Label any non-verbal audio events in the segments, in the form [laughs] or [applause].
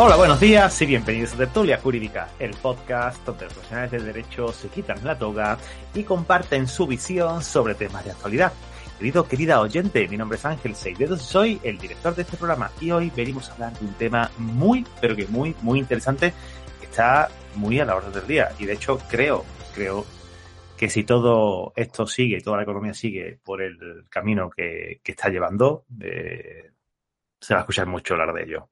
Hola, buenos días y bienvenidos a Tertulia Jurídica, el podcast donde los profesionales del derecho se quitan la toga y comparten su visión sobre temas de actualidad. Querido, querida oyente, mi nombre es Ángel Seidedos, soy el director de este programa y hoy venimos a hablar de un tema muy, pero que muy, muy interesante que está muy a la orden del día y de hecho creo, creo que si todo esto sigue, toda la economía sigue por el camino que, que está llevando, eh, se va a escuchar mucho hablar de ello.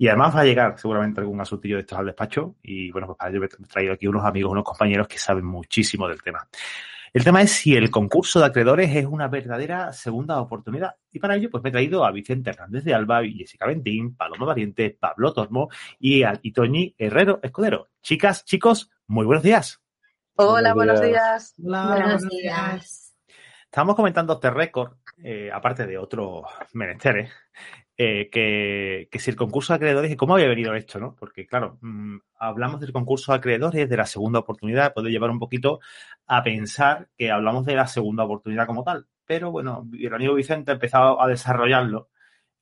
Y además va a llegar seguramente algún asuntillo de estos al despacho. Y bueno, pues para ello he traído aquí unos amigos, unos compañeros que saben muchísimo del tema. El tema es si el concurso de acreedores es una verdadera segunda oportunidad. Y para ello, pues me he traído a Vicente Hernández de Alba, Jessica Ventín, Paloma Valiente, Pablo Tormo y a Itoñi Herrero Escudero. Chicas, chicos, muy buenos días. Hola, buenos días. Hola, buenos días. Estábamos comentando este récord, eh, aparte de otros menesteres, eh, que, que, si el concurso de acreedores, ¿cómo había venido esto? ¿no? Porque, claro, mmm, hablamos del concurso de acreedores, de la segunda oportunidad, puede llevar un poquito a pensar que hablamos de la segunda oportunidad como tal. Pero bueno, el amigo Vicente ha empezado a desarrollarlo,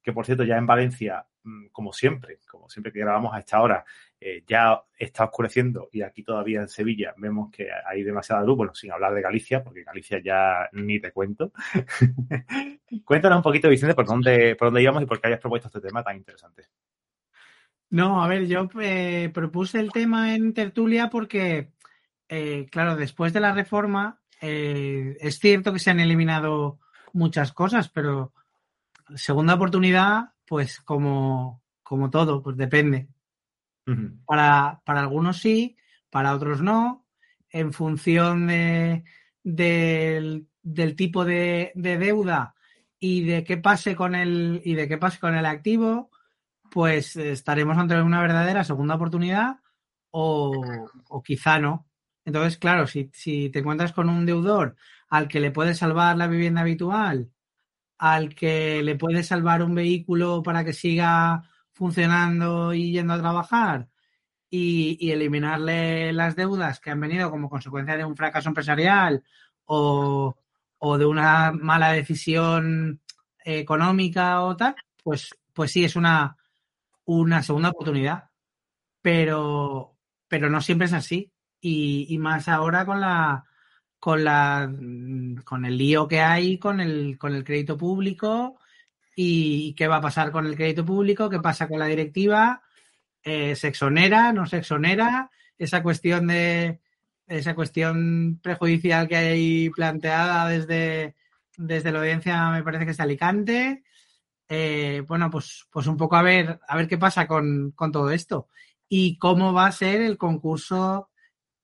que por cierto, ya en Valencia, mmm, como siempre, como siempre que grabamos a esta hora, eh, ya está oscureciendo y aquí todavía en Sevilla vemos que hay demasiada luz, bueno, sin hablar de Galicia, porque Galicia ya ni te cuento. [laughs] Cuéntanos un poquito, Vicente, por dónde, por dónde íbamos y por qué hayas propuesto este tema tan interesante. No, a ver, yo eh, propuse el tema en tertulia porque, eh, claro, después de la reforma, es cierto que se han eliminado muchas cosas, pero segunda oportunidad, pues como, como todo, pues depende. Para, para, algunos sí, para otros no, en función de, de, del tipo de, de, deuda y de qué pase con el y de qué pase con el activo, pues estaremos ante una verdadera segunda oportunidad o, o quizá no. Entonces, claro, si, si te encuentras con un deudor al que le puedes salvar la vivienda habitual, al que le puedes salvar un vehículo para que siga funcionando y yendo a trabajar y, y, eliminarle las deudas que han venido como consecuencia de un fracaso empresarial o, o de una mala decisión económica o tal, pues, pues sí, es una, una segunda oportunidad. Pero, pero no siempre es así. Y, y más ahora con la, con la con el lío que hay con el, con el crédito público y qué va a pasar con el crédito público, qué pasa con la directiva, eh, se exonera, no se exonera, esa cuestión de esa cuestión prejudicial que hay planteada desde, desde la audiencia, me parece que es Alicante. Eh, bueno, pues, pues un poco a ver, a ver qué pasa con, con todo esto y cómo va a ser el concurso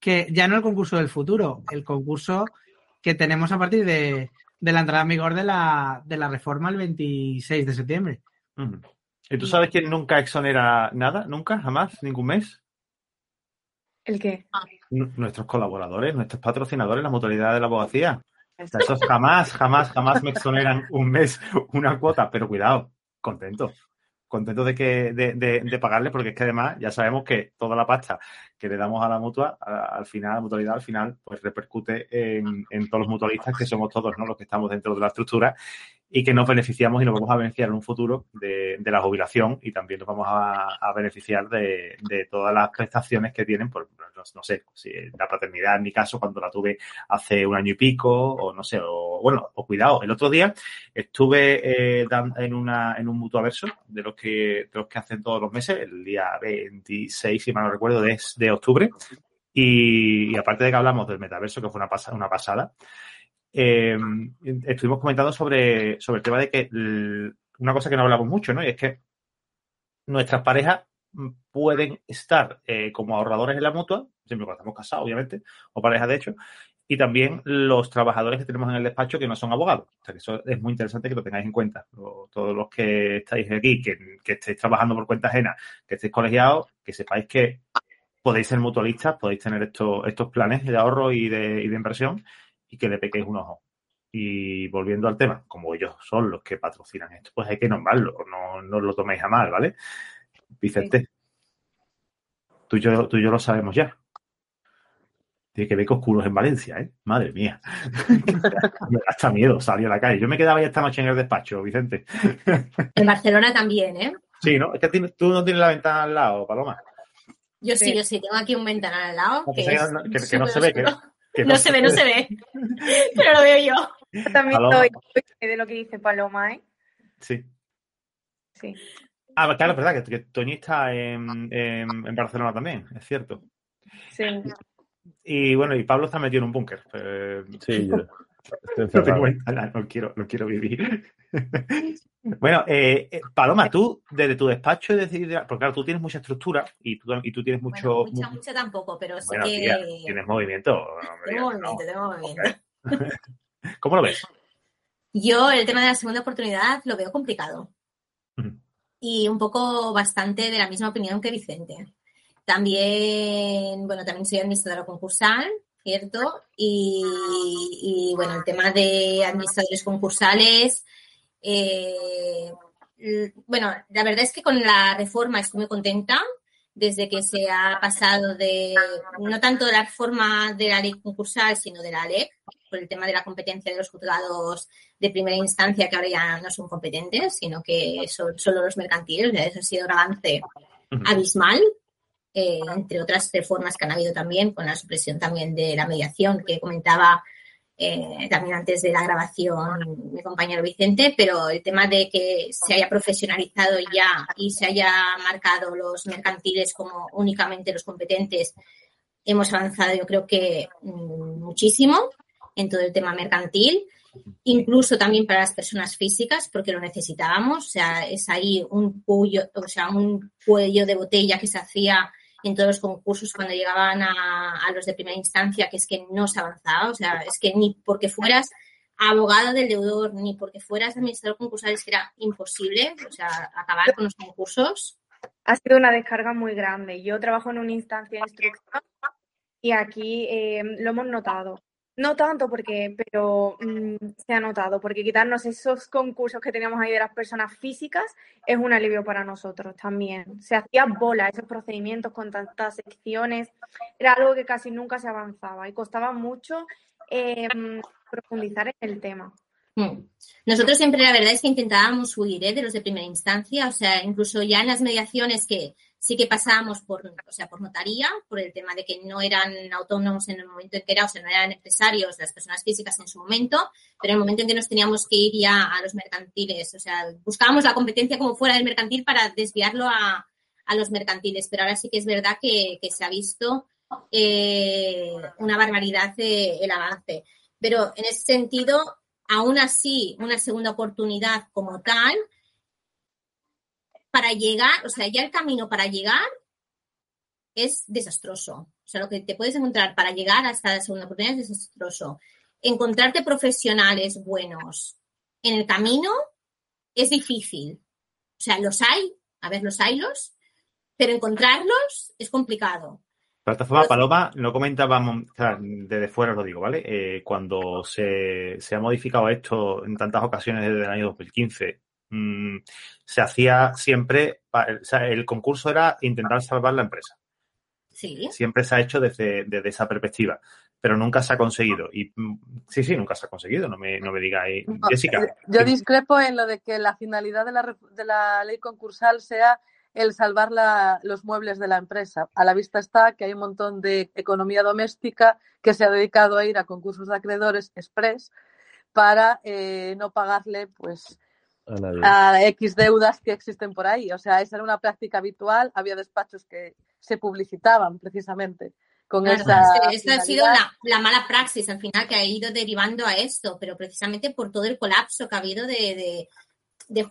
que, ya no el concurso del futuro, el concurso que tenemos a partir de, de la entrada en vigor de la, de la reforma el 26 de septiembre. ¿Y tú sabes quién nunca exonera nada? ¿Nunca? ¿Jamás? ¿Ningún mes? ¿El qué? N nuestros colaboradores, nuestros patrocinadores, la mutualidad de la abogacía. Esos jamás, jamás, jamás me exoneran un mes una cuota, pero cuidado, contento. Contento de que de, de, de pagarles, porque es que además ya sabemos que toda la pasta que le damos a la mutua, al final, la mutualidad, al final, pues repercute en, en, todos los mutualistas que somos todos, ¿no? Los que estamos dentro de la estructura y que nos beneficiamos y nos vamos a beneficiar en un futuro de, de la jubilación y también nos vamos a, beneficiar de, de, todas las prestaciones que tienen, por, no, sé, si la paternidad en mi caso cuando la tuve hace un año y pico, o no sé, o bueno, o cuidado, el otro día estuve eh, en, una, en un mutuaverso de los que de los que hacen todos los meses, el día 26, si mal no recuerdo, de, de octubre, y, aparte de que hablamos del metaverso, que fue una, una pasada, eh, estuvimos comentando sobre, sobre el tema de que una cosa que no hablamos mucho, ¿no? Y es que nuestras parejas pueden estar eh, como ahorradores en la mutua, siempre cuando estamos casados, obviamente, o parejas de hecho, y también los trabajadores que tenemos en el despacho que no son abogados. O sea, que eso es muy interesante que lo tengáis en cuenta. Todos los que estáis aquí, que, que, estéis trabajando por cuenta ajena, que estéis colegiados, que sepáis que podéis ser mutualistas, podéis tener estos, estos planes de ahorro y de inversión y que le pequéis un ojo. Y volviendo al tema, como ellos son los que patrocinan esto, pues hay que nombrarlo, no, no lo toméis a mal, ¿vale? Vicente, sí. tú, y yo, tú y yo lo sabemos ya. Tiene que ver con oscuros en Valencia, ¿eh? Madre mía. [laughs] me da hasta miedo salir a la calle. Yo me quedaba ya esta noche en el despacho, Vicente. En Barcelona también, ¿eh? Sí, ¿no? Es que tú no tienes la ventana al lado, Paloma. Yo sí, yo sí, tengo aquí un ventanal al lado. que, no, se ve. Que, no, se ve, no se ve. [laughs] Pero lo veo yo. también estoy de lo que dice Paloma, ¿eh? Sí. Sí. Ah, claro, es verdad que, Toñi está en, en, Barcelona también, es cierto. Sí. Y bueno, y Pablo está metido en un búnker. Pues, sí, yo. [laughs] no, quiero, no quiero vivir. [laughs] bueno, eh, eh, Paloma, tú desde tu despacho decidir, porque claro, tú tienes mucha estructura y tú, y tú tienes mucho. mucha, mucha tampoco, pero sí bueno, que. tienes movimiento. tengo movimiento, tengo movimiento. [laughs] ¿Cómo lo ves? Yo el tema de la segunda oportunidad lo veo complicado. Y un poco bastante de la misma opinión que Vicente. También, bueno, también soy administradora concursal ¿cierto? Y, bueno, el tema de administradores concursales, eh, bueno, la verdad es que con la reforma estoy muy contenta desde que se ha pasado de, no tanto de la reforma de la ley concursal, sino de la ley, por el tema de la competencia de los juzgados de primera instancia, que ahora ya no son competentes, sino que son solo los mercantiles. Eso ha sido un avance abismal eh, entre otras reformas que han habido también, con la supresión también de la mediación que comentaba eh, también antes de la grabación mi compañero Vicente, pero el tema de que se haya profesionalizado ya y se haya marcado los mercantiles como únicamente los competentes, hemos avanzado yo creo que mm, muchísimo en todo el tema mercantil, incluso también para las personas físicas, porque lo necesitábamos, o sea, es ahí un cuello, o sea, un cuello de botella que se hacía en todos los concursos cuando llegaban a, los de primera instancia, que es que no se avanzaba, o sea, es que ni porque fueras abogado del deudor, ni porque fueras administrador concursal, es que era imposible, o sea, acabar con los concursos. Ha sido una descarga muy grande. Yo trabajo en una instancia de instrucción y aquí eh, lo hemos notado. No tanto porque, pero mm, se ha notado, porque quitarnos esos concursos que teníamos ahí de las personas físicas es un alivio para nosotros también. Se hacía bola esos procedimientos con tantas secciones, era algo que casi nunca se avanzaba y costaba mucho em, profundizar en el tema. Hmm. Nosotros siempre la verdad es que intentábamos huir ¿eh? de los de primera instancia, o sea, incluso ya en las mediaciones que sí que pasábamos por, o sea, por notaría, por el tema de que no eran autónomos en el momento en que era, o sea, no eran empresarios las personas físicas en su momento, pero en el momento en que nos teníamos que ir ya a los mercantiles, o sea, buscábamos la competencia como fuera del mercantil para desviarlo a, los mercantiles, pero ahora sí que es verdad que, se ha visto eh, una barbaridad el avance. Pero en ese sentido, aún así, una segunda oportunidad como tal, para llegar, o sea, ya el camino para llegar es desastroso. O sea, lo que te puedes encontrar para llegar hasta la segunda oportunidad es desastroso. Encontrarte profesionales buenos en el camino es difícil. O sea, los hay, a ver, los hay los, pero encontrarlos es complicado. Plataforma Paloma, no comentábamos, o sea, desde fuera lo digo, ¿vale? Eh, cuando se, se, ha modificado esto en tantas ocasiones desde el año 2015 Mm, se hacía siempre, o sea, el concurso era intentar salvar la empresa. Sí. Siempre se ha hecho desde, esa perspectiva, pero nunca se ha conseguido. Y mm, sí, sí, nunca se ha conseguido, no me, no me digáis. Jessica. Eh, yo discrepo en lo de que la finalidad de la, de la ley concursal sea el salvar los muebles de la empresa. A la vista está que hay un montón de economía doméstica que se ha dedicado a ir a concursos de acreedores express para eh, no pagarle pues a, X deudas que existen por ahí. O sea, esa era una práctica habitual. Había despachos que se publicitaban precisamente con esa. Esta ha sido la, mala praxis al final que ha ido derivando a esto, pero precisamente por todo el colapso que ha habido de,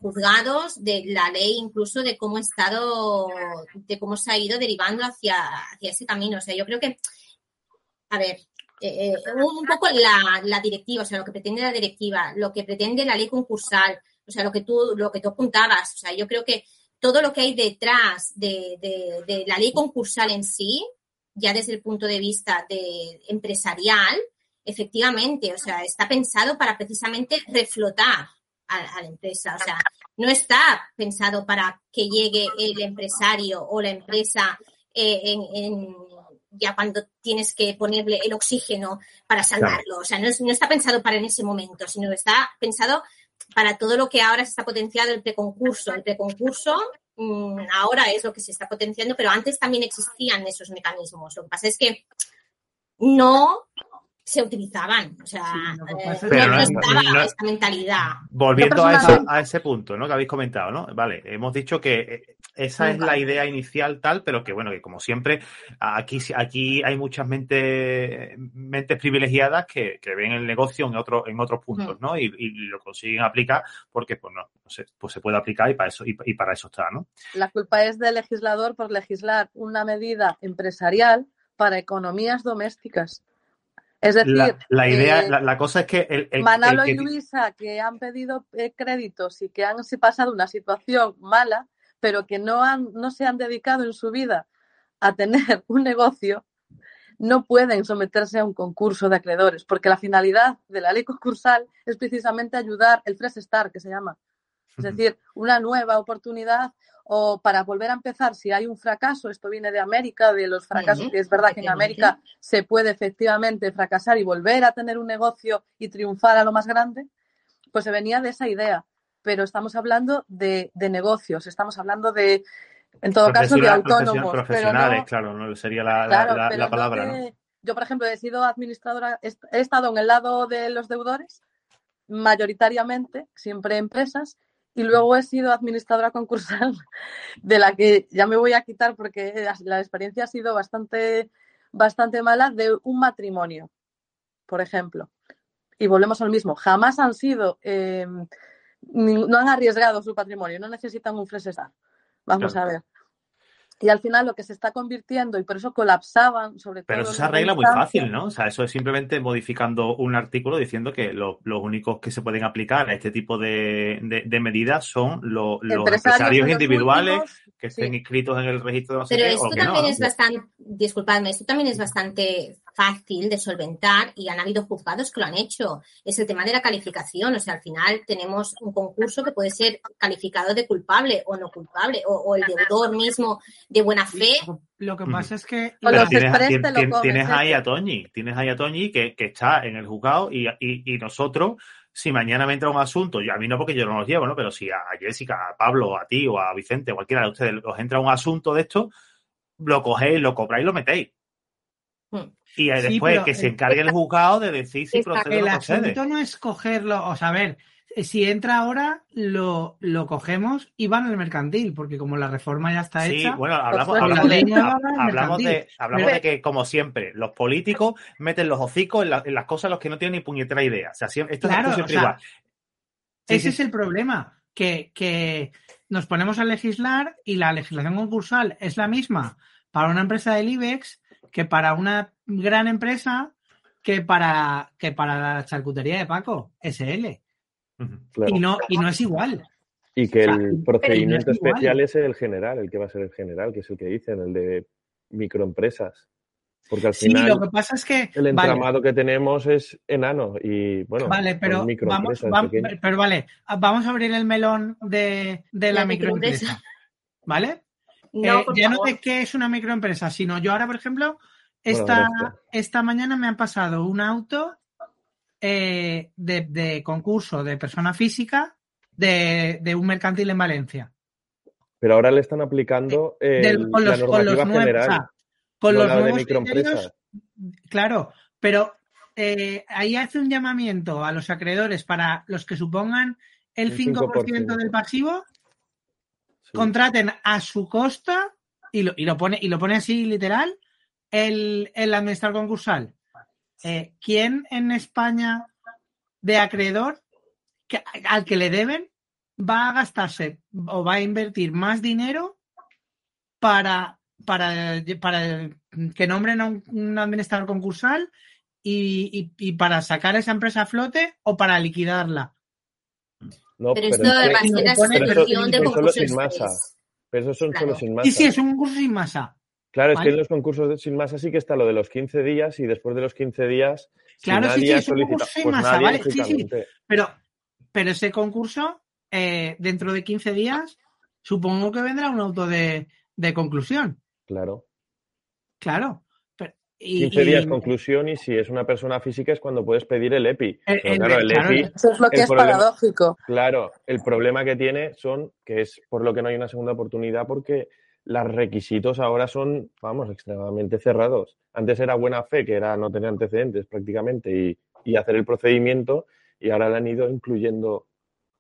juzgados, de la ley, incluso de cómo ha estado, de cómo se ha ido derivando hacia, hacia ese camino. O sea, yo creo que, a ver, eh, eh, un poco la, la, directiva, o sea, lo que pretende la directiva, lo que pretende la ley concursal, o sea, lo que tú, lo que tú apuntabas, o sea, yo creo que todo lo que hay detrás de, de, la ley concursal en sí, ya desde el punto de vista de empresarial, efectivamente, o sea, está pensado para precisamente reflotar a, la empresa. O sea, no está pensado para que llegue el empresario o la empresa eh, en, ya cuando tienes que ponerle el oxígeno para salvarlo. O sea, no, no, está pensado para en ese momento, sino está pensado para todo lo que ahora se está potenciado el preconcurso. El preconcurso mm, ahora es lo que se está potenciando, pero antes también existían esos mecanismos. Lo que pasa es que no se utilizaban. O sea, sí, eh, no, estaba esa mentalidad. Volviendo a, ese, a ese punto ¿no? que habéis comentado, ¿no? Vale, hemos dicho que esa es la idea inicial tal, pero que bueno, que como siempre, aquí, aquí hay muchas mentes, mentes privilegiadas que, que ven el negocio en, otro, en otros puntos, ¿no? Y, y, lo consiguen aplicar porque pues no, no sé, pues se puede aplicar y para eso, y, y para eso está, ¿no? La culpa es del legislador por legislar una medida empresarial para economías domésticas. Es decir, la, la idea, eh, la, la, cosa es que el, el Manalo el que... y Luisa que han pedido eh, créditos y que han pasado una situación mala, pero que no, han, no se han dedicado en su vida a tener [laughs] un negocio, no pueden someterse a un concurso de acreedores, porque la finalidad de la ley concursal es precisamente ayudar el Fresh Start, que se llama. Es decir, una nueva oportunidad o para volver a empezar, si hay un fracaso, esto viene de América, de los fracasos, que es verdad que en América se puede efectivamente fracasar y volver a tener un negocio y triunfar a lo más grande, pues se venía de esa idea. Pero estamos hablando de, de negocios, estamos hablando de, en todo caso, de autónomos. Profesionales, no, claro, no sería la, claro, la, la palabra. No yo, por ejemplo, he sido administradora, he estado en el lado de los deudores, mayoritariamente, siempre empresas, y luego he sido administradora concursal, [laughs] de la que ya me voy a quitar porque la experiencia ha sido bastante, bastante mala, de un matrimonio, por ejemplo. Y volvemos al mismo, jamás han sido, eh, no han arriesgado su patrimonio, no necesitan un fresh start. Vamos claro. a ver. Y al final lo que se está convirtiendo, y por eso colapsaban, sobre todo. Pero eso se arregla muy fácil, ¿no? O sea, eso es simplemente modificando un artículo diciendo que lo, los únicos que se pueden aplicar a este tipo de, de, de medidas son lo, los empresarios, empresarios individuales últimos, que estén sí. inscritos en el registro de sé Pero esto también no, es ¿no? bastante, disculpadme, esto también es bastante fácil de solventar y han habido juzgados que lo han hecho. Es el tema de la calificación. O sea, al final tenemos un concurso que puede ser calificado de culpable o no culpable, o, o el deudor mismo de buena fe. Lo que pasa es que. Tienes, tienes, tienes, ahí a Toñi, tienes ahí a Toñi que, que está en el juzgado y, y, y, nosotros, si mañana me entra un asunto, yo a mí no porque yo no los llevo, ¿no? Pero si a Jessica, a Pablo, a ti o a Vicente, cualquiera de ustedes os entra un asunto de esto, lo cogéis, lo compráis y lo metéis. Y después sí, pero, que se encargue el juzgado de decir si procede El o no procede. asunto no es cogerlo, o saber, si entra ahora, lo, lo cogemos y van al mercantil, porque como la reforma ya está sí, hecha. Sí, bueno, hablamos, hablamos, de, hablamos, de, hablamos de, que, como siempre, los políticos meten los hocicos en, la, en las cosas a los que no tienen ni puñetera idea. O sea, esto claro, es siempre o sea. Sí, ese es el problema, que, que nos ponemos a legislar y la legislación concursal es la misma para una empresa del IBEX que para una gran empresa que para, que para la charcutería de Paco, SL. Claro. Y, no, y no es igual. Y que o sea, el procedimiento no es especial es el general, el que va a ser el general, que es el que dicen, el de microempresas. Porque al final sí, lo que pasa es que el entramado vale. que tenemos es enano y bueno, vale, pero vamos, vamos pero vale, vamos a abrir el melón de, de la, la microempresa, microempresa, ¿vale? No, eh, ya favor. no de qué es una microempresa, sino yo ahora, por ejemplo, esta, bueno, esta mañana me han pasado un auto eh, de, de, concurso de persona física de, de, un mercantil en Valencia. Pero ahora le están aplicando eh, Del, con los, la normativa con los nuevos, general, o sea, con no los nuevos microempresas. Claro, pero eh, ahí hace un llamamiento a los acreedores para los que supongan el, el 5%, 5%, del pasivo. Contraten a su costa y lo, y lo, pone, y lo pone así literal el, el administrador concursal. Eh, ¿Quién en España de acreedor que, al que le deben va a gastarse o va a invertir más dinero para, para, para que nombren a un, un administrador concursal y, y, y, para sacar esa empresa a flote o para liquidarla? No, pero, pero esto va a ser la situación de concursos sin masa. Pero eso son claro. solo sin masa. Sí, sí, es un concurso sin masa. Claro, es que en los concursos de sin masa sí que está lo de los 15 días y después de los 15 días. Claro, si sí, sí, es un concurso sin pues masa, nadie, ¿vale? Sí, sí. Pero, pero ese concurso, eh, dentro de 15 días, supongo que vendrá un auto de, de conclusión. Claro. Claro. Pero, 15 días conclusión y si es una persona física es cuando puedes pedir el EPI. claro, el EPI eso es lo que es paradójico. Claro, el problema que tiene son que es por lo que no hay una segunda oportunidad porque los requisitos ahora son, vamos, extremadamente cerrados. Antes era buena fe, que era no tener antecedentes prácticamente y, y hacer el procedimiento y ahora le han ido incluyendo,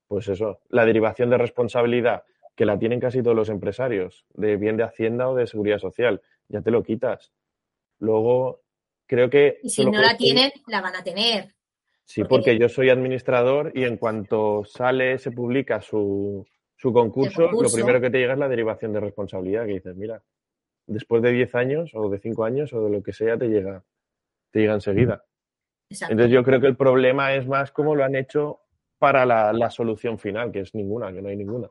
pues eso, la derivación de responsabilidad que la tienen casi todos los empresarios, de bien de Hacienda o de Seguridad Social. Ya te lo quitas. Luego, creo que... Y si no la tienen, la van a tener. Sí, porque... yo soy administrador y en cuanto sale, se publica su, su concurso, lo primero que te llega es la derivación de responsabilidad, que dices, mira, después de 10 años o de 5 años o de lo que sea, te llega, te llega enseguida. Entonces yo creo que el problema es más cómo lo han hecho para la, la solución final, que es ninguna, que no hay ninguna.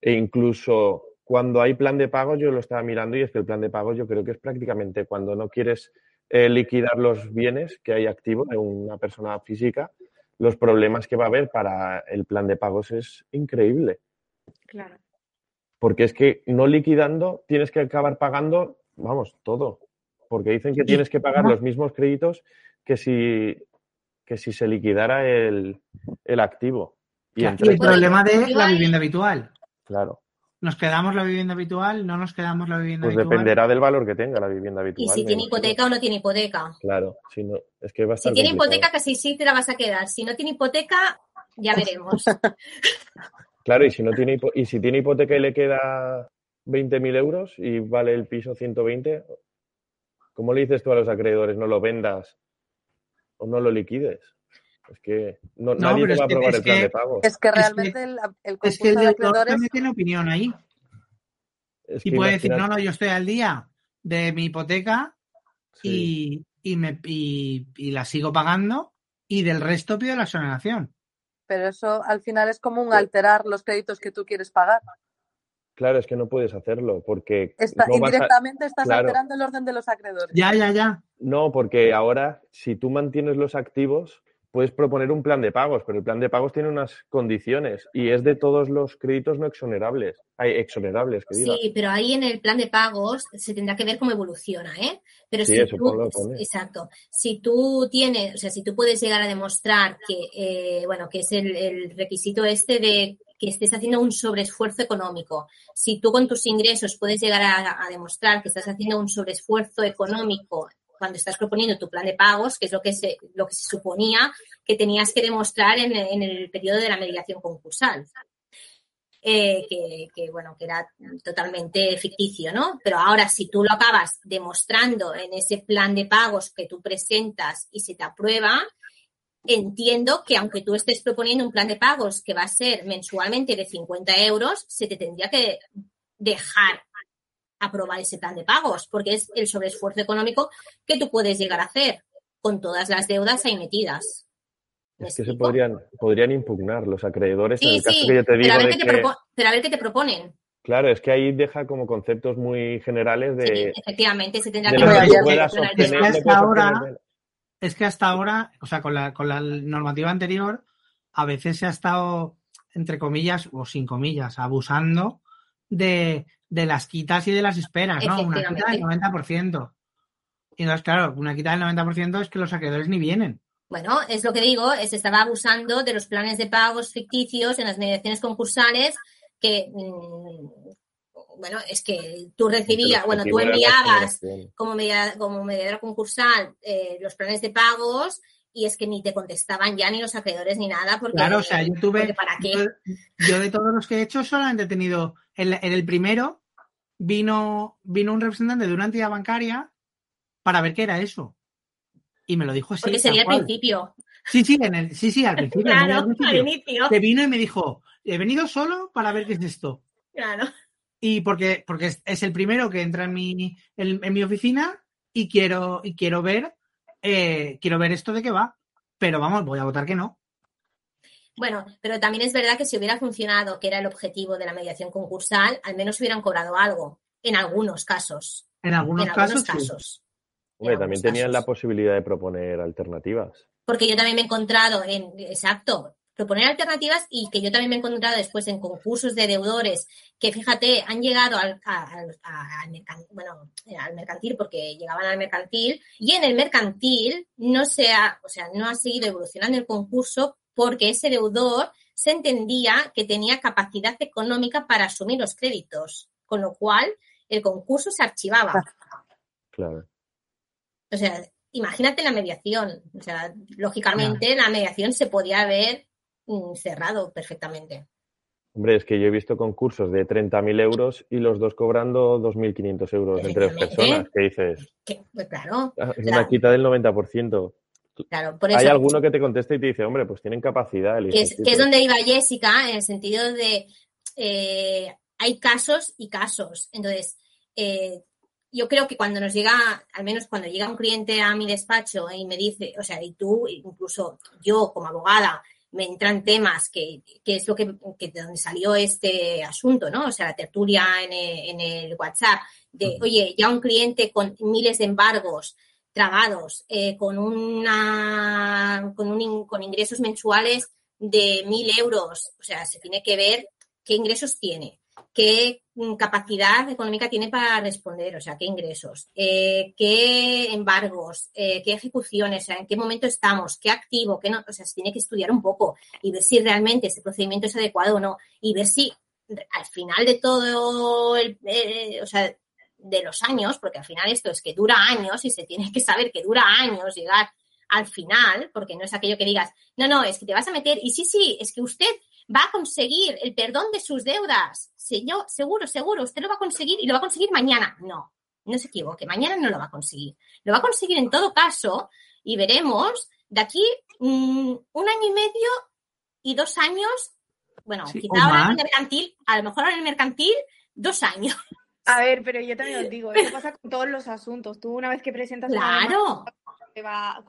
E incluso cuando hay plan de pago, yo lo estaba mirando y es que el plan de pago yo creo que es prácticamente cuando no quieres eh, liquidar los bienes que hay activos de una persona física, los problemas que va a haber para el plan de pagos es increíble. Claro. Porque es que no liquidando tienes que acabar pagando, vamos, todo. Porque dicen que tienes que pagar los mismos créditos que si, que si se liquidara el, activo. Y, y el problema de la vivienda habitual. Claro. ¿Nos quedamos la vivienda habitual? ¿No nos quedamos la vivienda pues habitual? Pues dependerá del valor que tenga la vivienda habitual. Y si tiene hipoteca o no tiene hipoteca. Claro, si no, es que va a Si tiene hipoteca, casi sí te la vas a quedar. Si no tiene hipoteca, ya veremos. [laughs] claro, y si, no tiene, y si tiene hipoteca y le queda 20.000 euros y vale el piso 120, ¿cómo le dices tú a los acreedores no lo vendas o no lo liquides? Es que no, nadie te va a aprobar el plan de pago. Es que realmente el, el es que el de acreedores... también tiene opinión ahí. y puede decir, no, no, yo estoy al día de mi hipoteca y, y, me, y, y, la sigo pagando y del resto pido la exoneración. Pero eso al final es como un alterar los créditos que tú quieres pagar. Claro, es que no puedes hacerlo porque... indirectamente estás alterando el orden de los acreedores. Ya, ya, ya. No, porque ahora si tú mantienes los activos, puedes proponer un plan de pagos, pero el plan de pagos tiene unas condiciones y es de todos los créditos no exonerables. Hay exonerables, que Sí, pero ahí en el plan de pagos se tendrá que ver cómo evoluciona, ¿eh? Pero sí, si eso tú, exacto, si tú tienes, o sea, si tú puedes llegar a demostrar que, eh, bueno, que es el, el requisito este de que estés haciendo un sobreesfuerzo económico. Si tú con tus ingresos puedes llegar a, a, demostrar que estás haciendo un sobreesfuerzo económico cuando estás proponiendo tu plan de pagos, que es lo que se, lo que se suponía que tenías que demostrar en, el periodo de la mediación concursal. Eh, que, que, bueno, que era totalmente ficticio, ¿no? Pero ahora, si tú lo acabas demostrando en ese plan de pagos que tú presentas y se te aprueba, entiendo que aunque tú estés proponiendo un plan de pagos que va a ser mensualmente de 50 euros, se te tendría que dejar aprobar ese plan de pagos, porque es el sobreesfuerzo económico que tú puedes llegar a hacer con todas las deudas ahí metidas. Es que se podrían, podrían impugnar los acreedores sí, en el caso sí, que yo te digo. Pero a, ver de qué te que... pero a ver qué te proponen. Claro, es que ahí deja como conceptos muy generales de. Sí, efectivamente, se tendrá que que Es que hasta ahora, o sea, con la, con la normativa anterior, a veces se ha estado, entre comillas, o sin comillas, abusando de, de las quitas y de las esperas, ¿no? Una quita del 90%. Y entonces, claro, una quita del 90% es que los acreedores ni vienen. Bueno, es lo que digo, se estaba abusando de los planes de pagos ficticios en las mediaciones concursales que, mm, bueno, es que tú recibías, bueno, tú enviabas como, media- como mediadora concursal eh, los planes de pagos y es que ni te contestaban ya ni los acreedores ni nada porque, Claro, o sea, yo tuve. ¿para qué? Yo, yo de todos los que he hecho, solamente he tenido. En, en el primero, vino, vino un representante de una entidad bancaria para ver qué era eso. Y me lo dijo así. Porque sería al cual. principio. Sí, sí, en el, sí, sí, al [laughs] principio. Claro, al inicio. Que vino y me dijo, he venido solo para ver qué es esto. Claro. Y porque, porque es, es el primero que entra en mi, en, en mi oficina y quiero, y quiero ver, eh, quiero ver esto de qué va. Pero vamos, voy a votar que no. Bueno, pero también es verdad que si hubiera funcionado, que era el objetivo de la mediación concursal, al menos hubieran cobrado algo, en algunos casos. En algunos en casos, algunos sí. casos. Hombre, En también tenían la posibilidad de proponer alternativas. Porque yo también me he encontrado en, exacto, proponer alternativas y que yo también me he encontrado después en concursos de deudores que, fíjate, han llegado al, bueno, al mercantil porque llegaban al mercantil y en el mercantil no se ha, o sea, no ha seguido evolucionando el concurso porque ese deudor se entendía que tenía capacidad económica para asumir los créditos, con lo cual el concurso se archivaba. Claro. O sea, imagínate la mediación. O sea, lógicamente la mediación se podía haber mm, cerrado perfectamente. Hombre, es que yo he visto concursos de 30.000 euros y los dos cobrando 2.500 euros entre dos personas. ¿Qué dices? Pues claro. Ah, es una quita del 90%. Claro, por eso, Hay alguno que te conteste y te dice, hombre, pues tienen capacidad. Que es, que es, donde iba Jessica, en el sentido de eh, hay casos y casos. Entonces, eh, yo creo que cuando nos llega, al menos cuando llega un cliente a mi despacho y me dice, o sea, y tú, incluso yo como abogada, me entran temas que, que es lo que, que, de donde salió este asunto, ¿no? O sea, la tertulia en el, en el WhatsApp de, oye, ya un cliente con miles de embargos trabados, eh, con una, con un, con ingresos mensuales de mil euros, o sea, se tiene que ver qué ingresos tiene qué capacidad económica tiene para responder, o sea, qué ingresos, eh, qué embargos, eh, qué ejecuciones, o sea, en qué momento estamos, qué activo, qué no, o sea, se tiene que estudiar un poco y ver si realmente ese procedimiento es adecuado o no y ver si al final de todo el, o sea, de los años, porque al final esto es que dura años y se tiene que saber que dura años llegar al final, porque no es aquello que digas, no, no, es que te vas a meter y sí, sí, es que usted va a conseguir el perdón de sus deudas. Señor, seguro, seguro, usted lo va a conseguir y lo va a conseguir mañana. No, no se equivoque, mañana no lo va a conseguir. Lo va a conseguir en todo caso y veremos de aquí mm, un año y medio y dos años, bueno, quizá ahora en el mercantil, a lo mejor en el mercantil, dos años. A ver, pero yo también os digo, eso pasa con todos los asuntos. Tú una vez que presentas claro.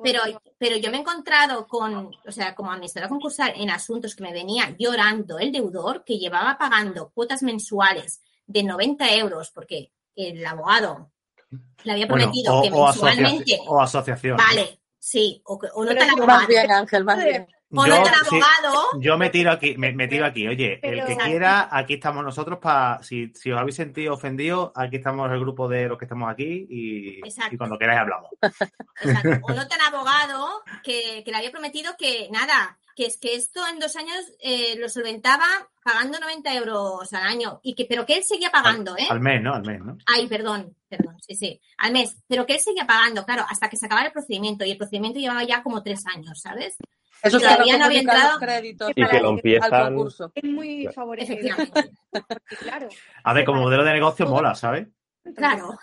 pero, pero yo me he encontrado con, o sea, como administradora concursal en asuntos que me venía llorando el deudor que llevaba pagando cuotas mensuales de 90 euros porque el abogado le había prometido que mensualmente. o asociación. Vale, sí, o, no tan abogado. bien, Ángel, más bien yo, yo me tiro aquí, me, tiro aquí. Oye, el que quiera, aquí estamos nosotros para. Si, si, os habéis sentido ofendidos, aquí estamos el grupo de los que estamos aquí y, y cuando queráis hablamos. Exacto. O no tan abogado que, que, le había prometido que nada, que es que esto en dos años eh, lo solventaba pagando 90 euros al año. y que Pero que él seguía pagando, ¿eh? Al mes, ¿no? Al mes, ¿no? Ay, perdón, perdón, sí, sí. Al mes. Pero que él seguía pagando, claro, hasta que se acabara el procedimiento. Y el procedimiento llevaba ya como tres años, ¿sabes? Eso es todavía no había entrado créditos y que lo empiezan... al concurso. Es muy favorecido. [laughs] claro. A ver, como modelo de negocio mola, ¿sabes? Claro.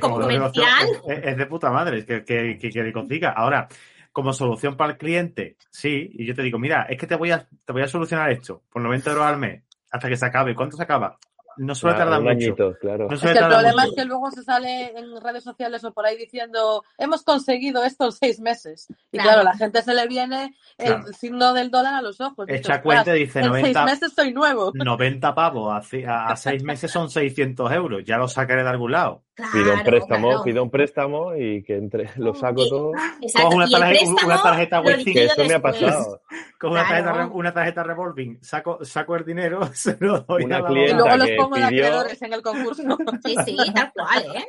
Como, comercial. Es, de puta madre, es que, que, que, que consiga. Ahora, como solución para el cliente, sí, y yo te digo, mira, es que te voy a, te voy a solucionar esto por 90 euros al mes hasta que se acabe. ¿Cuánto se acaba? No suele tardar mucho. claro. es que el problema es que luego se sale en redes sociales o por ahí diciendo hemos conseguido esto en seis meses. Y claro, la gente se le viene el signo del dólar a los ojos. Echa cuenta y dice, en 90, seis meses soy nuevo. 90 pavos, a, [laughs] seis meses son 600 euros, ya lo sacaré de algún lado. Pido un préstamo, pido un préstamo y que entre, lo saco todo. Cojo una tarjeta, una tarjeta Que eso me ha pasado. Cojo una, tarjeta, una tarjeta revolving, saco, saco el dinero, [laughs] se lo doy una a la clienta y luego los pongo de pidió- acreedores en el concurso. [laughs] Sí, sí, tal cual, ¿eh?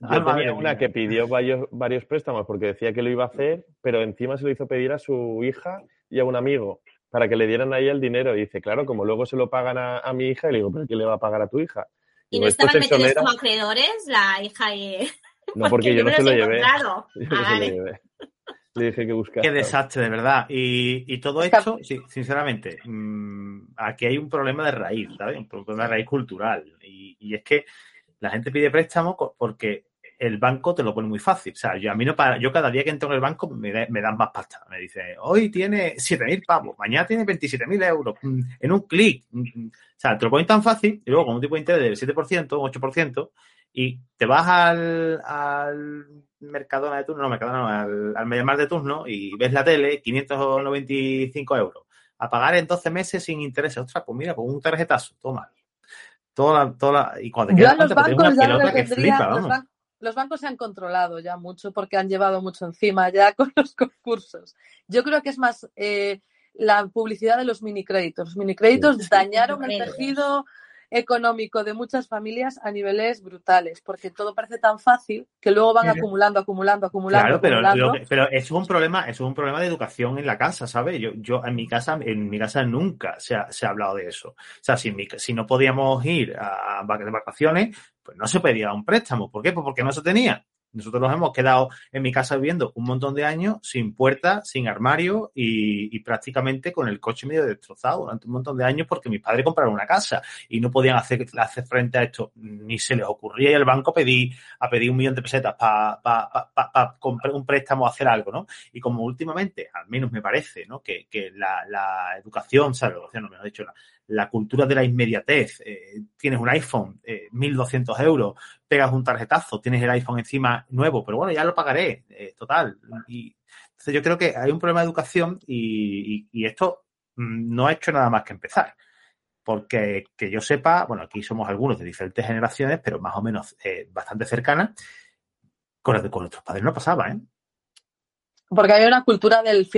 Yo Ah, tenía mía. una que pidió varios, varios préstamos porque decía que lo iba a hacer, pero encima se lo hizo pedir a su hija y a un amigo para que le dieran ahí el dinero. Y dice, claro, como luego se lo pagan a, a mi hija, y le digo, ¿pero quién le va a pagar a tu hija? ¿Y no "Esto es estaban metidos exonera". como acreedores la hija y...? No, porque yo no se lo he llevé. encontrado. [laughs] Yo Ah, no se lo vale. llevé. Le dije que buscara. Qué desastre, de verdad. Y, y todo Está- esto, sí, sinceramente, mm, aquí hay un problema de raíz, ¿sabes? Un problema de raíz cultural. Y, y es que la gente pide préstamo porque el banco te lo pone muy fácil. O sea, yo, a mí no para, yo cada día que entro en el banco me, da- me dan más pasta. Me dice, hoy tiene 7.000 pavos, mañana tiene 27.000 euros, mm, en un clic. Mm, O sea, te lo ponen tan fácil y luego con un tipo de interés del 7%, un 8%, y te vas al, al Mercadona de turno, no, Mercadona al, al Mediamar de turno y ves la tele, 595 euros. A pagar en 12 meses sin intereses. Ostras, pues mira, pues un tarjetazo, toma. Toda la, toda la- y cuando te quedas te bancos una pelota que flipa, los, vamos. Los bancos se han controlado ya mucho porque han llevado mucho encima ya [laughs] con los concursos. Yo creo que es más, eh, la publicidad de los minicréditos. Los minicréditos dañaron el tejido económico de muchas familias a niveles brutales, porque todo parece tan fácil que luego van acumulando, acumulando, acumulando. Claro, pero, pero es un problema, eso es un problema de educación en la casa, ¿sabes? Yo, yo en mi casa, en mi casa nunca se ha, se ha hablado de eso. O sea, si, si no podíamos ir a, a vacaciones, pues no se pedía un préstamo. ¿Por qué? Pues porque no se tenía. Nosotros nos hemos quedado en mi casa viviendo un montón de años sin puerta, sin armario y, prácticamente con el coche medio destrozado durante un montón de años porque mis padres compraron una casa y no podían hacer, hacer frente a esto. Ni se les ocurría ir al banco a pedir, a pedir un millón de pesetas para comprar un préstamo o hacer algo, ¿no? Y como últimamente, al menos me parece, ¿no? Que, la, la educación, ¿sabes? La educación, no me lo dicho, la, la cultura de la inmediatez. Eh, tienes un iPhone, eh, 1.200 euros, pegas un tarjetazo, tienes el iPhone encima nuevo, pero bueno, ya lo pagaré, eh, total. Y, entonces yo creo que hay un problema de educación y, y, esto mm, no ha hecho nada más que empezar. Porque que yo sepa, bueno, aquí somos algunos de diferentes generaciones, pero más o menos eh, bastante cercanas, con, con nuestros padres no pasaba, ¿eh? Porque hay una cultura del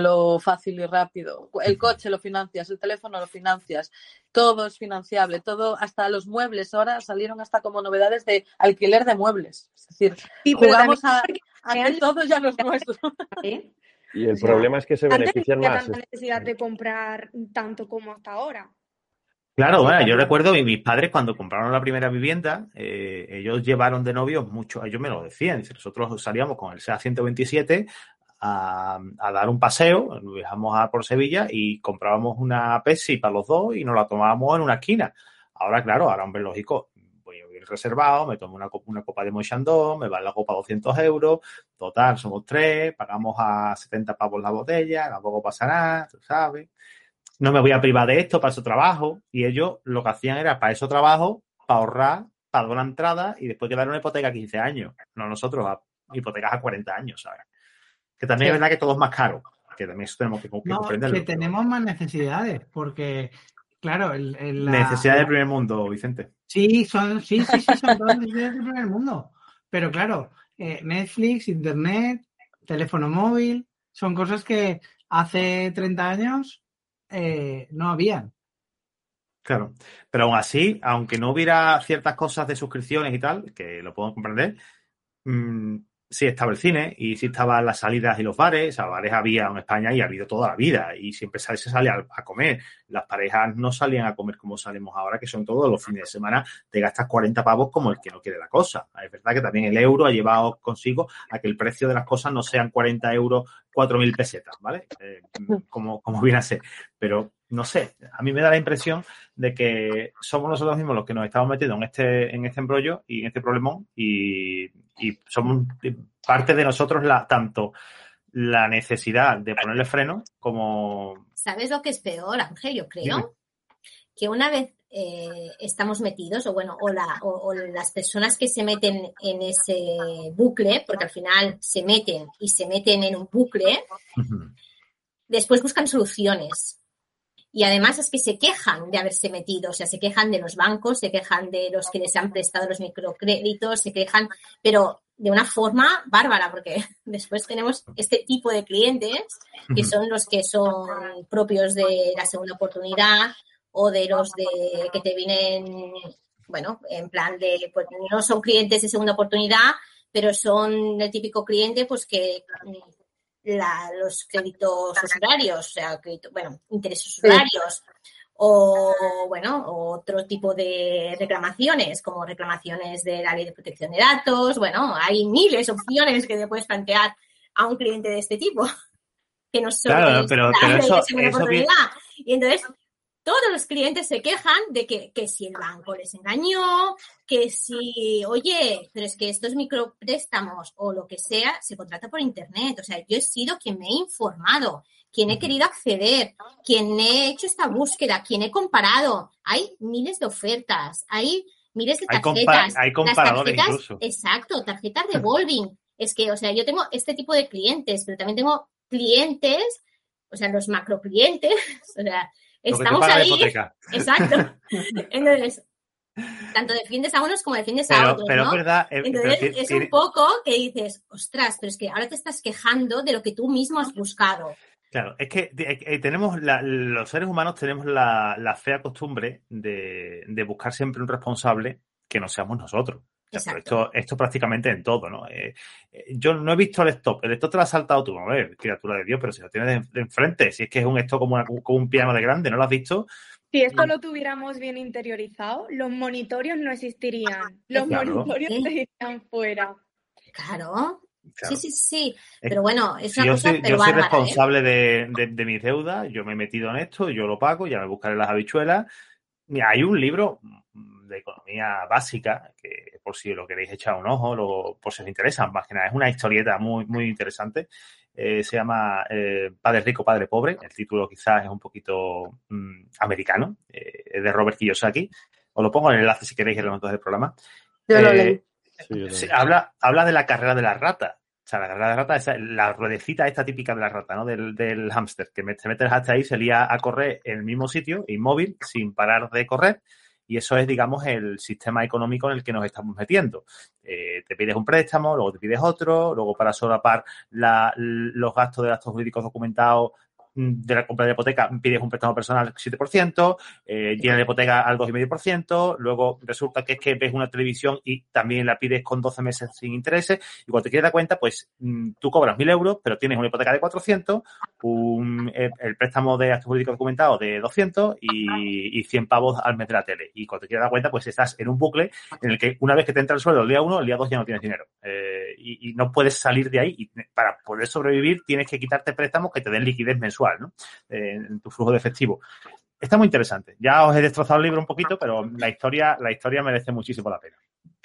lo fácil y rápido. El coche lo financias, el teléfono lo financias, todo es financiable, todo, hasta los muebles ahora salieron hasta como novedades de alquiler de muebles. Es decir, jugamos a, que todo ya no es nuestro. [laughs] Y el problema es que se benefician más. tanta necesidad de comprar tanto como hasta ahora. Claro, bueno, yo recuerdo que mis padres cuando compraron la primera vivienda, eh, ellos llevaron de novios mucho, ellos me lo decían, nosotros salíamos con el SEA 127 a, dar un paseo, nos viajamos a por Sevilla y comprábamos una Pepsi para los dos y nos la tomábamos en una esquina. Ahora, claro, ahora, hombre, lógico, voy a ir reservado, me tomo una, una copa de Mochandon, me va la copa 200 euros, total, somos tres, pagamos a 70 pavos la botella, tampoco pasa nada, tú sabes. No me voy a privar de esto para su trabajo. Y ellos lo que hacían era para eso trabajo, para ahorrar, para dar una entrada y después quedar una hipoteca a 15 años. No nosotros, a hipotecas a 40 años, ¿sabes? Que también es verdad que todo es más caro, que también eso tenemos que, comprenderlo. Que tenemos más necesidades, porque, claro, el, Necesidades del primer mundo, Vicente. Sí, son, sí, sí, sí, son todas necesidades del primer mundo. Pero claro, eh, Netflix, Internet, teléfono móvil, son cosas que hace 30 años eh, no habían. Claro, pero aún así, aunque no hubiera ciertas cosas de suscripciones y tal, que lo puedo comprender, mmm, sí estaba el cine y sí estaban las salidas y los bares. O sea, bares había en España y ha habido toda la vida y siempre se sale a, comer. Las parejas no salían a comer como salimos ahora, que son todos los fines de semana. Te gastas 40 pavos como el que no quiere la cosa. Es verdad que también el euro ha llevado consigo a que el precio de las cosas no sean 40 euros, 4.000 pesetas, ¿vale? Eh, como, como viene a ser. Pero no sé, a mí me da la impresión de que somos nosotros mismos los que nos estamos metiendo en este, en este embrollo y en este problemón y, somos parte de nosotros la, tanto la necesidad de ponerle freno como... ¿Sabes lo que es peor, Ángel? Yo creo que una vez eh, estamos metidos, o bueno, o, la, o, las personas que se meten en ese bucle, porque al final se meten y se meten en un bucle, después buscan soluciones y además es que se quejan de haberse metido, o sea, se quejan de los bancos, se quejan de los que les han prestado los microcréditos, se quejan, pero de una forma bárbara, porque [laughs] después tenemos este tipo de clientes que son los que son propios de la segunda oportunidad o de los de que te vienen, bueno, en plan de, pues no son clientes de segunda oportunidad, pero son el típico cliente pues que la, los créditos usurarios, o sea, bueno, intereses usurarios. O, bueno, otro tipo de reclamaciones, como reclamaciones de la ley de protección de datos. Bueno, hay miles de opciones que te puedes plantear a un cliente de este tipo, [laughs] que no son claro, pero, eso, Y entonces, todos los clientes se quejan de que, que, si el banco les engañó, que si, oye, pero es que estos micropréstamos o lo que sea se contrata por internet. O sea, yo he sido quien me he informado, quien he querido acceder, quien he hecho esta búsqueda, quien he comparado. Hay miles de ofertas, hay miles de tarjetas. Hay, comparadores incluso. Exacto, tarjetas de [laughs] Volving. Es que, o sea, yo tengo este tipo de clientes, pero también tengo clientes, o sea, los macro clientes, [laughs] o sea, Estamos ahí. Exacto. [laughs] Entonces, tanto defiendes a unos como defiendes a otros. Pero ¿no? verdad. Eh, Entonces, es un poco que dices, ostras, pero es que ahora te estás quejando de lo que tú mismo has buscado. Claro, es que eh, tenemos los seres humanos tenemos la, fea costumbre de, buscar siempre un responsable que no seamos nosotros. Esto, esto prácticamente en todo, ¿no? Eh, eh, yo no he visto el stop. El stop te lo has saltado tú, a ver, criatura de Dios, pero si lo tienes de, enfrente, si es que es un stop como, un piano de grande, ¿no lo has visto? Si esto lo tuviéramos bien interiorizado, los monitorios no existirían. Los monitorios estarían fuera. Claro. Sí, sí, sí. Pero bueno, es una yo cosa soy, yo soy ¿eh? responsable de, de, mis deudas, yo me he metido en esto, yo lo pago, ya me buscaré las habichuelas. Mira, hay un libro de economía básica, que por si lo queréis echar un ojo, por si os interesa, más que nada, es una historieta muy, muy interesante. Eh, se llama eh, Padre Rico, Padre Pobre. El título quizás es un poquito mm, americano, es de Robert Kiyosaki. Os lo pongo en el enlace si queréis en los del programa. Yo lo leí habla, habla de la carrera de la rata. O sea, la carrera de la rata es la ruedecita esta típica de la rata, ¿no? Del, del hámster, que te metes hasta ahí, se lía a correr en el mismo sitio, inmóvil, sin parar de correr. Y eso es, digamos, el sistema económico en el que nos estamos metiendo. Eh, te pides un préstamo, luego te pides otro, luego para solapar la, los gastos de gastos jurídicos documentados Mm, de la compra de hipoteca pides un préstamo personal 7%, eh, llena la hipoteca al 2,5%, luego resulta que es que ves una televisión y también la pides con 12 meses sin intereses, y cuando te quieres dar cuenta, pues mm, tú cobras 1.000 euros, pero tienes una hipoteca de 400, un, eh, el, préstamo de actos jurídicos documentados de 200 y, y, 100 pavos al mes de la tele. Y cuando te quieres dar cuenta, pues estás en un bucle en el que una vez que te entra el sueldo el día 1, el día 2 ya no tienes dinero. Eh, y, y, no puedes salir de ahí. Y para poder sobrevivir tienes que quitarte préstamos que te den liquidez mensual ¿no? Eh, en tu flujo de efectivo. Está muy interesante. Ya os he destrozado el libro un poquito, pero la historia, la historia merece muchísimo la pena.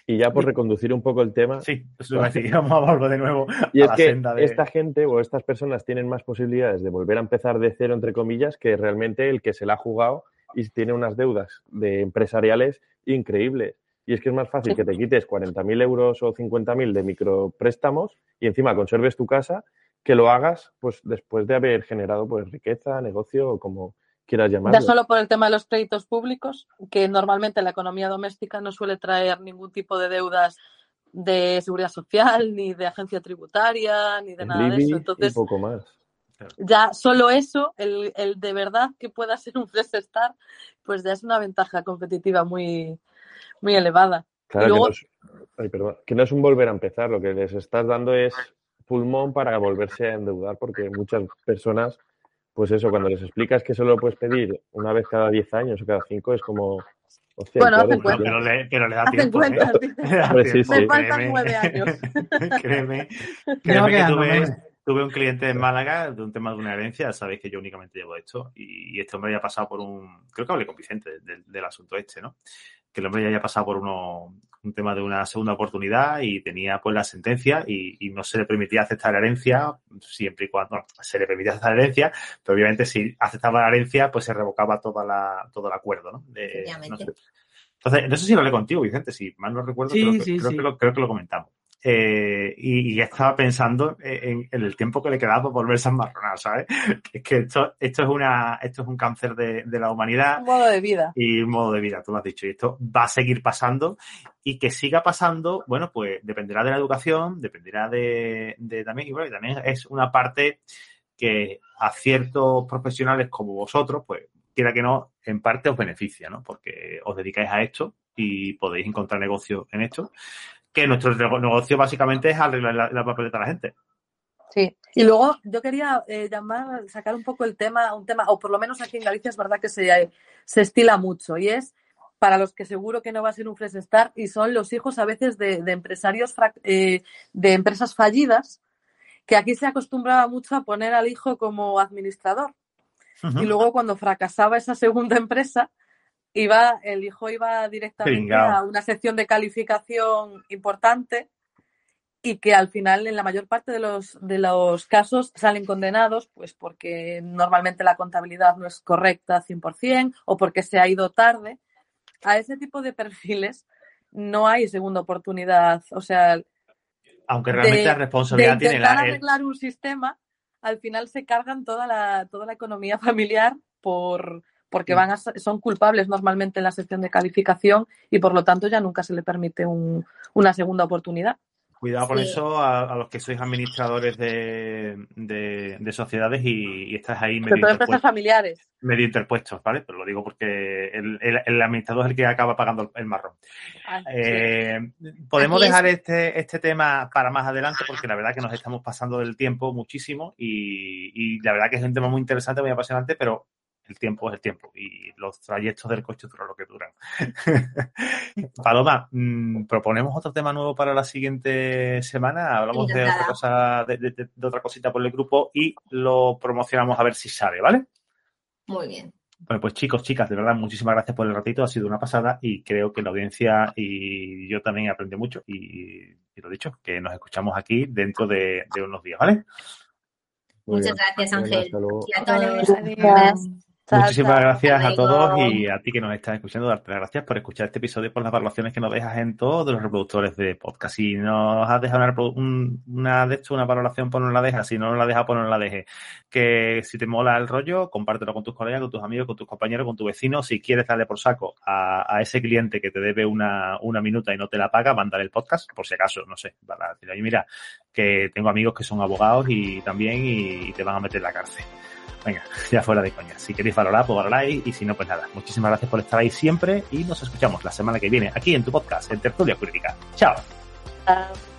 Y ya por reconducir un poco el tema. Sí, a [laughs] decir, vamos a volver de nuevo. Y es que esta gente o estas personas tienen más posibilidades de volver a empezar de cero, entre comillas, que realmente el que se la ha jugado y tiene unas deudas de empresariales increíbles. Y es que es más fácil que te quites 40.000 euros o 50.000 de micropréstamos y encima conserves tu casa que lo hagas pues después de haber generado pues riqueza, negocio o como quieras llamarlo. Ya solo por el tema de los créditos públicos, que normalmente la economía doméstica no suele traer ningún tipo de deudas de seguridad social, ni de agencia tributaria, ni de nada de eso. Entonces, poco más. Ya solo eso, el, el, de verdad que pueda ser un fresh start, pues ya es una ventaja competitiva muy, muy elevada. Claro, que, no es, que no es un volver a empezar, lo que les estás dando es pulmón para volverse a endeudar porque muchas personas, pues eso, cuando les explicas que solo puedes pedir una vez cada 10 años o cada 5 es como... bueno, hacen cuenta. Pero le, pero le da tiempo. Cuenta, ¿eh? [laughs] sí, Me faltan nueve años. [laughs] créeme, [laughs] créeme que tuve, tuve, un cliente en Málaga de un tema de una herencia. Sabéis que yo únicamente llevo esto. Y, este hombre ya ha pasado por un... Creo que hablé con Vicente del, del asunto este, ¿no? que el hombre ya haya pasado por uno, un tema de una segunda oportunidad y tenía pues la sentencia y, no se le permitía aceptar la herencia siempre y cuando se le permitía aceptar la herencia, pero obviamente si aceptaba la herencia pues se revocaba toda la, todo el acuerdo, ¿no? Entonces, no sé si lo hablé contigo, Vicente, si mal no recuerdo, creo, creo que lo comentamos. Eh, y, estaba pensando en, el tiempo que le quedaba por volverse a enmarronar, ¿sabes? [laughs] Es que esto, esto es una, esto es un cáncer de, la humanidad. Un modo de vida. Y un modo de vida, tú lo has dicho. Y esto va a seguir pasando. Y que siga pasando, bueno, pues dependerá de la educación, dependerá de, también, y bueno, y también es una parte que a ciertos profesionales como vosotros, pues quiera que no, en parte os beneficia, ¿no? Porque os dedicáis a esto y podéis encontrar negocio en esto que nuestro negocio básicamente es arreglar la, la papeleta a la gente. Sí, y luego yo quería eh, llamar, sacar un poco el tema, un tema, o por lo menos aquí en Galicia es verdad que se, se estila mucho, y es para los que seguro que no va a ser un fresh start, y son los hijos a veces de, empresarios, eh, de empresas fallidas, que aquí se acostumbraba mucho a poner al hijo como administrador. Y luego cuando fracasaba esa segunda empresa, iba, el hijo iba directamente a una sección de calificación importante y que al final en la mayor parte de los, de los casos salen condenados pues porque normalmente la contabilidad no es correcta 100% o porque se ha ido tarde. A ese tipo de perfiles no hay segunda oportunidad. O sea, aunque realmente la responsabilidad de tiene la. arreglar un sistema, al final se cargan toda la, toda la economía [laughs] familiar por, porque van a, son culpables normalmente en la sección de calificación y por lo tanto ya nunca se le permite una segunda oportunidad. Cuidado con eso a, los que sois administradores de, de, sociedades y, y, estás ahí medio empresas familiares. Medio interpuestos, ¿vale? Pero lo digo porque el, el, administrador es el que acaba pagando el marrón. Ah, eh, podemos dejar este, este tema para más adelante porque la verdad que nos estamos pasando del tiempo muchísimo y, y la verdad que es un tema muy interesante, muy apasionante, pero el tiempo es el tiempo y los trayectos del coche duran lo que duran. [laughs] Paloma, mm, proponemos otro tema nuevo para la siguiente semana. Hablamos de otra cosa, de, otra cosita por el grupo y lo promocionamos a ver si sale, ¿vale? Muy bien. Bueno, pues chicos, chicas, de verdad, muchísimas gracias por el ratito. Ha sido una pasada y creo que la audiencia y yo también aprendí mucho. Y, lo dicho, que nos escuchamos aquí dentro de, unos días, ¿vale? Muchas gracias, Ángel. y a todos. Muchísimas gracias a todos y a ti que nos estás escuchando. Darte las gracias por escuchar este episodio, por las valoraciones que nos dejas en todos los reproductores de podcast. Si nos has dejado una, una de hecho, una valoración, pues no la dejas. Si no nos la dejas, pues no la dejes. Que si te mola el rollo, compártelo con tus colegas, con tus amigos, con tus compañeros, con tu vecino. Si quieres darle por saco a, ese cliente que te debe una, una minuta y no te la paga, mándale el podcast, por si acaso, no sé. Para decirle, mira, que tengo amigos que son abogados y también y te van a meter en la cárcel. Venga, [laughs] ya fuera de coña. Si queréis valorar, pues valoráis. Y si no, pues nada. Muchísimas gracias por estar ahí siempre. Y nos escuchamos la semana que viene aquí en tu podcast, en Tertulia Jurídica. Chao. Chao.